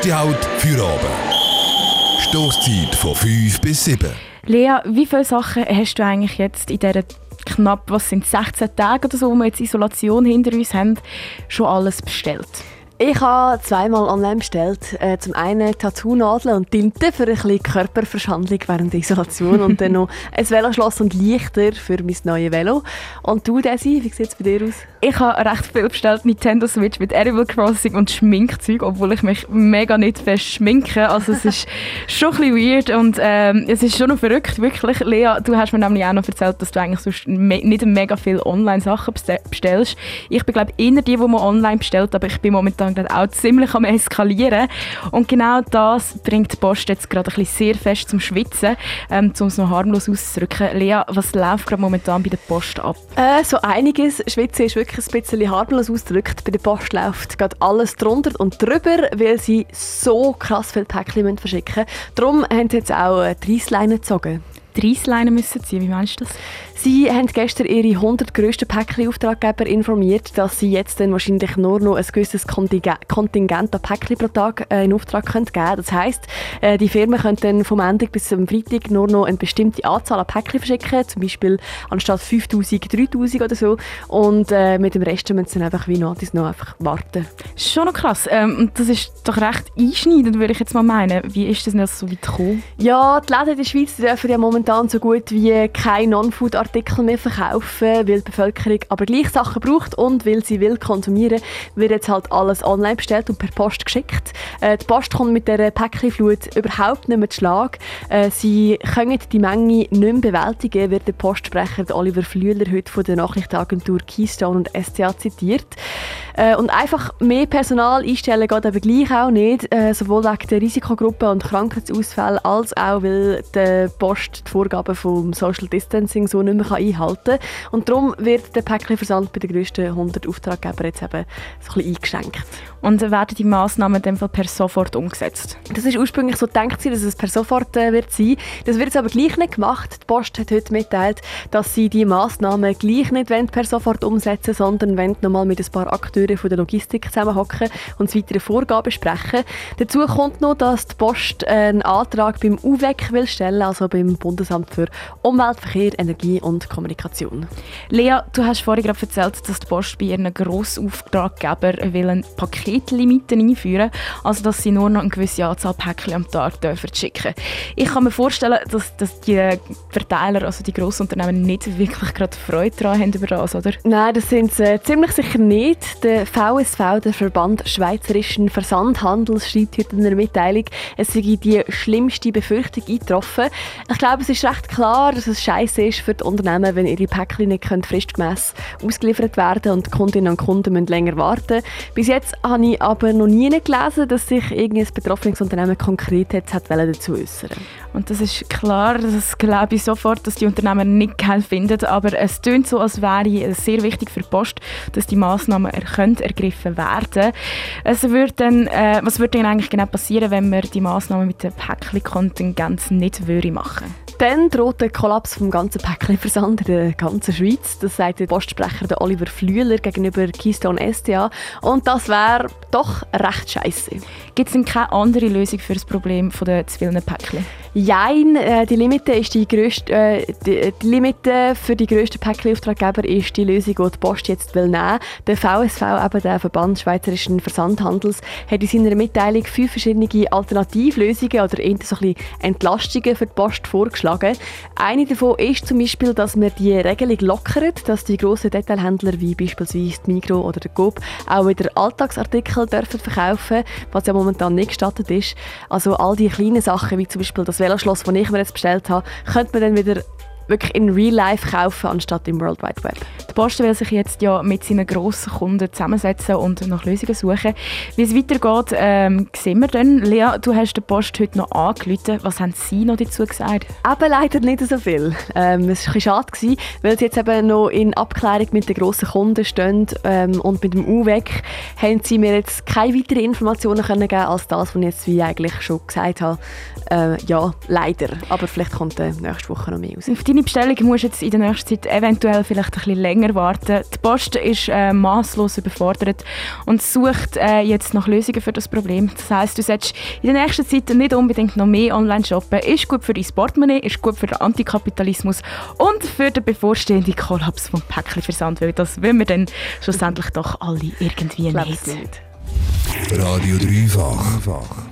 Beste halt für oben. Stoßzeit von 5 bis 7. Lea, wie viele Sachen hast du eigentlich jetzt in dieser knapp, was sind 16 Tage oder so, wo wir jetzt Isolation hinter uns haben, schon alles bestellt? Ich habe zweimal online bestellt. Äh, zum einen Tattoo-Nadeln und Tinte für ein bisschen Körperverschandlung während der Isolation und dann noch ein Veloschloss und Lichter für mein neues Velo. Und du, Desi, wie sieht es bei dir aus? Ich habe recht viel bestellt, Nintendo Switch mit Animal Crossing und Schminkzeug, obwohl ich mich mega nicht fest schminke. Also es ist schon ein bisschen weird und ähm, es ist schon noch verrückt, wirklich. Lea, du hast mir nämlich auch noch erzählt, dass du eigentlich sonst nicht mega viele Online-Sachen bestellst. Ich bin glaube ich eher die, die man online bestellt, aber ich bin momentan gerade auch ziemlich am eskalieren. Und genau das bringt die Post jetzt gerade ein bisschen sehr fest zum Schwitzen, ähm, um es noch harmlos auszudrücken. Lea, was läuft gerade momentan bei der Post ab? Äh, so einiges. Schwitzen ist wirklich ein bisschen harmlos ausgedrückt. Bei der Post läuft gerade alles drunter und drüber, weil sie so krass viele Päckchen verschicken müssen. Darum haben sie jetzt auch die Reissleine gezogen. Die Reissleine müssen ziehen, wie meinst du das? Sie haben gestern ihre 100 grössten Päckchen-Auftraggeber informiert, dass sie jetzt dann wahrscheinlich nur noch ein gewisses Kontingent an Päckchen pro Tag äh, in Auftrag können geben können. Das heisst, äh, die Firmen können dann vom Montag bis zum Freitag nur noch eine bestimmte Anzahl an Päckchen verschicken, zum Beispiel anstatt 5000, 3000 oder so. Und äh, mit dem Rest müssen sie dann einfach wie noch, noch einfach warten. Schon noch krass. Ähm, das ist doch recht einschneidend, würde ich jetzt mal meinen. Wie ist das denn so weit gekommen? Ja, die Läden in der Schweiz dürfen ja momentan so gut wie kein Non-Food-Artikel Artikel mehr verkaufen, weil die Bevölkerung aber gleich Sachen braucht und weil sie will konsumieren, wird jetzt halt alles online bestellt und per Post geschickt. Äh, die Post kommt mit der Päckchenflut überhaupt nicht mehr zu Schlag. Äh, sie können die Menge nicht mehr bewältigen, wird der Postsprecher Oliver Flüeler heute von der Nachrichtenagentur Keystone und SCA zitiert. Äh, und einfach mehr Personal einstellen geht aber gleich auch nicht, äh, sowohl wegen der Risikogruppen und Krankheitsausfällen, als auch, weil die Post Vorgaben vom Social Distancing so nicht mehr einhalten kann. Und darum wird der Päckchenversand bei den grössten 100 Auftraggebern jetzt eben so ein bisschen eingeschränkt. Und werden die Massnahmen in dem Fall per sofort umgesetzt? Das ist ursprünglich so gedacht, dass es per sofort äh, wird sein. Das wird jetzt aber gleich nicht gemacht. Die Post hat heute mitteilt, dass sie die Massnahmen gleich nicht per sofort umsetzen, sondern wollen nochmal mit ein paar Akteuren von der Logistik zusammenhocken und weitere Vorgaben sprechen. Dazu kommt noch, dass die Post einen Antrag beim UWEC will stellen, also beim Bundesamt für Umwelt, Verkehr, Energie und Kommunikation. Lea, du hast vorhin gerade erzählt, dass die Post bei ihren Grossauftraggebern will ein Paket Paketlimiten einführen, also dass sie nur noch eine gewisse Anzahl Päckchen am Tag dürfen schicken Ich kann mir vorstellen, dass, dass die Verteiler, also die Grossunternehmen, nicht wirklich gerade Freude daran haben über das, oder? Nein, das sind sie äh, ziemlich sicher nicht. Der VSV, der Verband Schweizerischen Versandhandels, schreibt heute in einer Mitteilung, es sei die schlimmste Befürchtung eingetroffen. Ich glaube, es ist recht klar, dass es scheiße ist für die Unternehmen, wenn ihre Päckchen nicht fristgemäß ausgeliefert werden und die Kundinnen und Kunden müssen länger warten. Bis jetzt habe ich aber noch nie gelesen, dass sich irgendein betroffenes Unternehmen konkret hat, hat dazu äußern Und das ist klar, das glaube ich sofort, dass die Unternehmen nicht geil finden, aber es tönt so, als wäre es sehr wichtig für die Post, dass die Massnahmen ergriffen werden. Also wird dann, äh, was würde denn eigentlich genau passieren, wenn wir die Massnahmen mit dem Päckchen-Kontingent nicht würde machen dann droht der Kollaps vom ganzen Päckchenversand in der ganzen Schweiz. Das sagt der Postsprecher Oliver Flüeler gegenüber Keystone STA. Und das wäre doch recht scheiße. Gibt es denn keine andere Lösung für das Problem der zu vielen Päckchen? Jein, äh, die Limite ist die grösste, äh, die, die, Limite für die grössten Päckchenauftraggeber ist die Lösung, die die Post jetzt will nehmen. Der VSV, eben der Verband Schweizerischen Versandhandels, hat in seiner Mitteilung fünf verschiedene Alternativlösungen oder eher so ein Entlastungen für die Post vorgeschlagen. Eine davon ist zum Beispiel, dass man die Regelung lockert, dass die grossen Detailhändler wie beispielsweise die Migros oder der Coop auch wieder Alltagsartikel dürfen verkaufen, was ja momentan nicht gestattet ist. Also all die kleinen Sachen, wie zum Beispiel das Veloschloss, das ich mir jetzt bestellt habe, könnte man dann wieder wirklich in Real Life kaufen, anstatt im World Wide Web. Die Post will sich jetzt ja mit seinen grossen Kunden zusammensetzen und nach Lösungen suchen. Wie es weitergeht, ähm, sehen wir dann. Lea, du hast der Post heute noch angerufen. Was haben Sie noch dazu gesagt? Eben leider nicht so viel. Ähm, es war ein schade, gewesen, weil sie jetzt eben noch in Abklärung mit den grossen Kunden stehen ähm, und mit dem UWEC haben sie mir jetzt keine weiteren Informationen können geben als das, was ich jetzt wie eigentlich schon gesagt habe. Äh, ja, leider. Aber vielleicht kommt äh, nächste Woche noch mehr raus. Auf deine deine Bestellung musst jetzt in der nächsten Zeit eventuell vielleicht ein bisschen länger warten. Die Post ist äh, maßlos überfordert und sucht äh, jetzt nach Lösungen für das Problem. Das heißt, du solltest in der nächsten Zeit nicht unbedingt noch mehr online shoppen. Ist gut für dein Portemonnaie, ist gut für den Antikapitalismus und für den bevorstehenden Kollaps vom Päckchenversand, weil das wollen wir dann schlussendlich doch alle irgendwie nicht. nicht. Radio Dreifach.